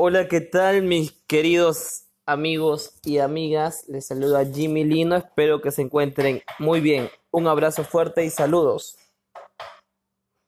Hola, ¿qué tal mis queridos amigos y amigas? Les saluda Jimmy Lino, espero que se encuentren muy bien. Un abrazo fuerte y saludos.